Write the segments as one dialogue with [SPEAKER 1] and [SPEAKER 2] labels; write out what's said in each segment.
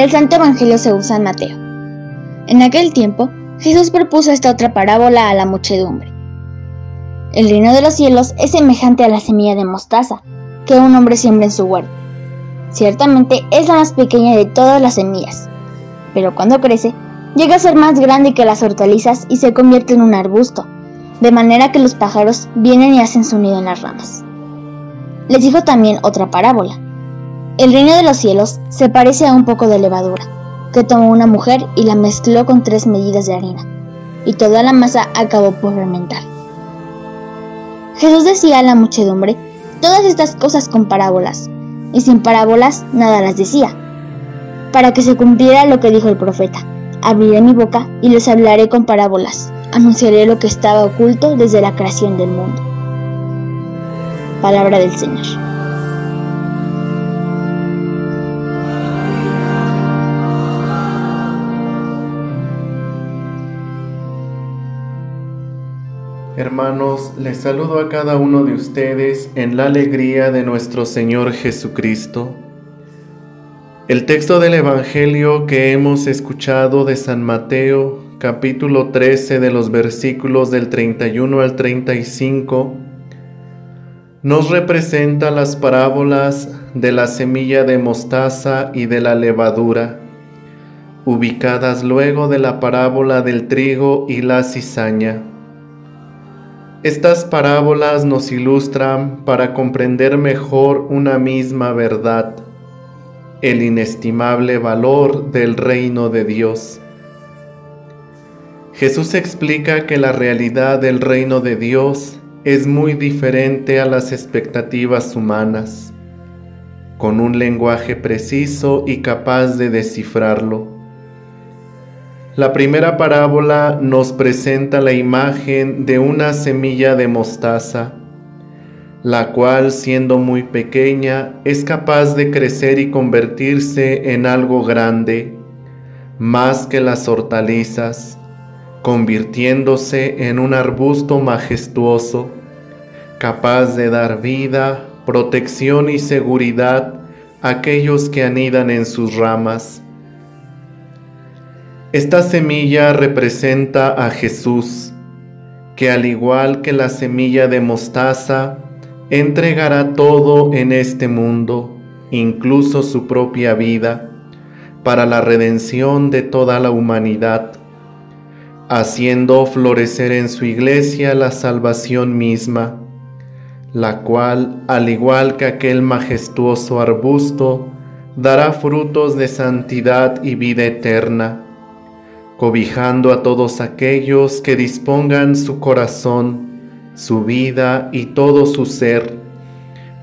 [SPEAKER 1] Del Santo Evangelio según San Mateo. En aquel tiempo, Jesús propuso esta otra parábola a la muchedumbre. El reino de los cielos es semejante a la semilla de mostaza que un hombre siembra en su huerto. Ciertamente es la más pequeña de todas las semillas, pero cuando crece, llega a ser más grande que las hortalizas y se convierte en un arbusto, de manera que los pájaros vienen y hacen su nido en las ramas. Les dijo también otra parábola. El reino de los cielos se parece a un poco de levadura, que tomó una mujer y la mezcló con tres medidas de harina, y toda la masa acabó por fermentar. Jesús decía a la muchedumbre todas estas cosas con parábolas, y sin parábolas nada las decía, para que se cumpliera lo que dijo el profeta. Abriré mi boca y les hablaré con parábolas, anunciaré lo que estaba oculto desde la creación del mundo. Palabra del Señor.
[SPEAKER 2] Hermanos, les saludo a cada uno de ustedes en la alegría de nuestro Señor Jesucristo. El texto del Evangelio que hemos escuchado de San Mateo, capítulo 13 de los versículos del 31 al 35, nos representa las parábolas de la semilla de mostaza y de la levadura, ubicadas luego de la parábola del trigo y la cizaña. Estas parábolas nos ilustran para comprender mejor una misma verdad, el inestimable valor del reino de Dios. Jesús explica que la realidad del reino de Dios es muy diferente a las expectativas humanas, con un lenguaje preciso y capaz de descifrarlo. La primera parábola nos presenta la imagen de una semilla de mostaza, la cual siendo muy pequeña es capaz de crecer y convertirse en algo grande, más que las hortalizas, convirtiéndose en un arbusto majestuoso, capaz de dar vida, protección y seguridad a aquellos que anidan en sus ramas esta semilla representa a Jesús, que al igual que la semilla de mostaza, entregará todo en este mundo, incluso su propia vida, para la redención de toda la humanidad, haciendo florecer en su iglesia la salvación misma, la cual, al igual que aquel majestuoso arbusto, dará frutos de santidad y vida eterna cobijando a todos aquellos que dispongan su corazón, su vida y todo su ser,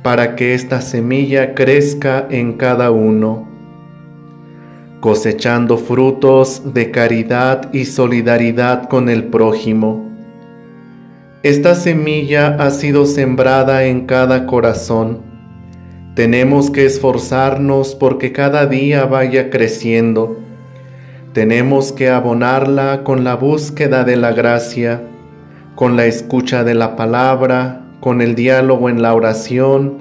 [SPEAKER 2] para que esta semilla crezca en cada uno, cosechando frutos de caridad y solidaridad con el prójimo. Esta semilla ha sido sembrada en cada corazón. Tenemos que esforzarnos porque cada día vaya creciendo tenemos que abonarla con la búsqueda de la gracia, con la escucha de la palabra, con el diálogo en la oración,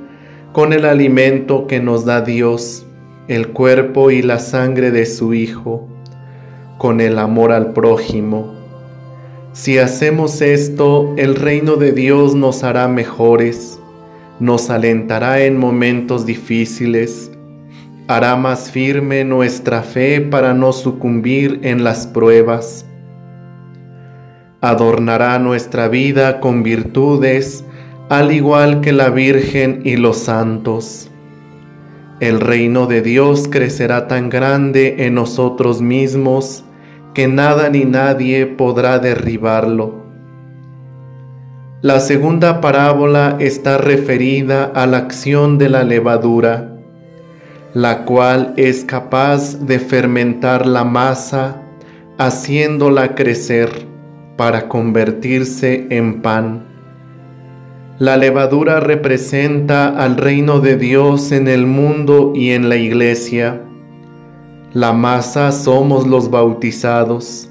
[SPEAKER 2] con el alimento que nos da Dios, el cuerpo y la sangre de su Hijo, con el amor al prójimo. Si hacemos esto, el reino de Dios nos hará mejores, nos alentará en momentos difíciles, hará más firme nuestra fe para no sucumbir en las pruebas. Adornará nuestra vida con virtudes, al igual que la Virgen y los santos. El reino de Dios crecerá tan grande en nosotros mismos que nada ni nadie podrá derribarlo. La segunda parábola está referida a la acción de la levadura la cual es capaz de fermentar la masa, haciéndola crecer para convertirse en pan. La levadura representa al reino de Dios en el mundo y en la iglesia. La masa somos los bautizados,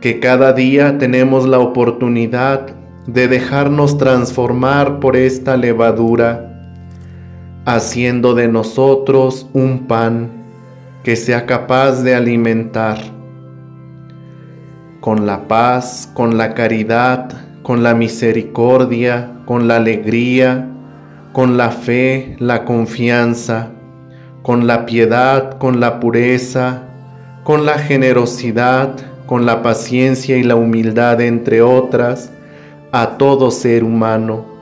[SPEAKER 2] que cada día tenemos la oportunidad de dejarnos transformar por esta levadura haciendo de nosotros un pan, que sea capaz de alimentar con la paz, con la caridad, con la misericordia, con la alegría, con la fe, la confianza, con la piedad, con la pureza, con la generosidad, con la paciencia y la humildad, entre otras, a todo ser humano.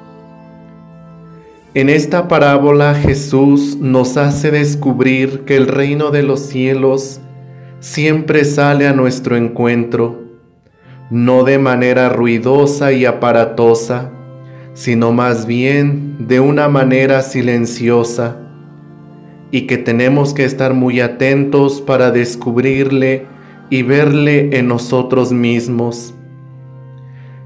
[SPEAKER 2] En esta parábola Jesús nos hace descubrir que el reino de los cielos siempre sale a nuestro encuentro, no de manera ruidosa y aparatosa, sino más bien de una manera silenciosa, y que tenemos que estar muy atentos para descubrirle y verle en nosotros mismos,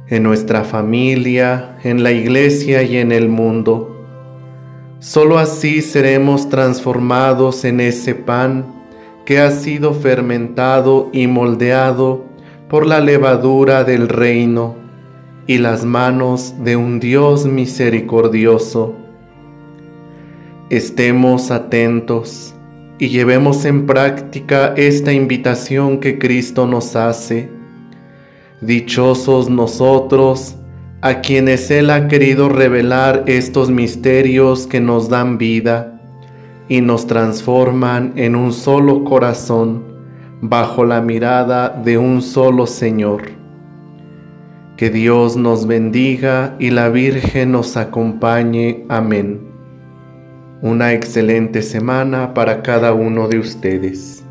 [SPEAKER 2] en nuestra familia, en la iglesia y en el mundo. Solo así seremos transformados en ese pan que ha sido fermentado y moldeado por la levadura del reino y las manos de un Dios misericordioso. Estemos atentos y llevemos en práctica esta invitación que Cristo nos hace. Dichosos nosotros a quienes Él ha querido revelar estos misterios que nos dan vida y nos transforman en un solo corazón bajo la mirada de un solo Señor. Que Dios nos bendiga y la Virgen nos acompañe. Amén. Una excelente semana para cada uno de ustedes.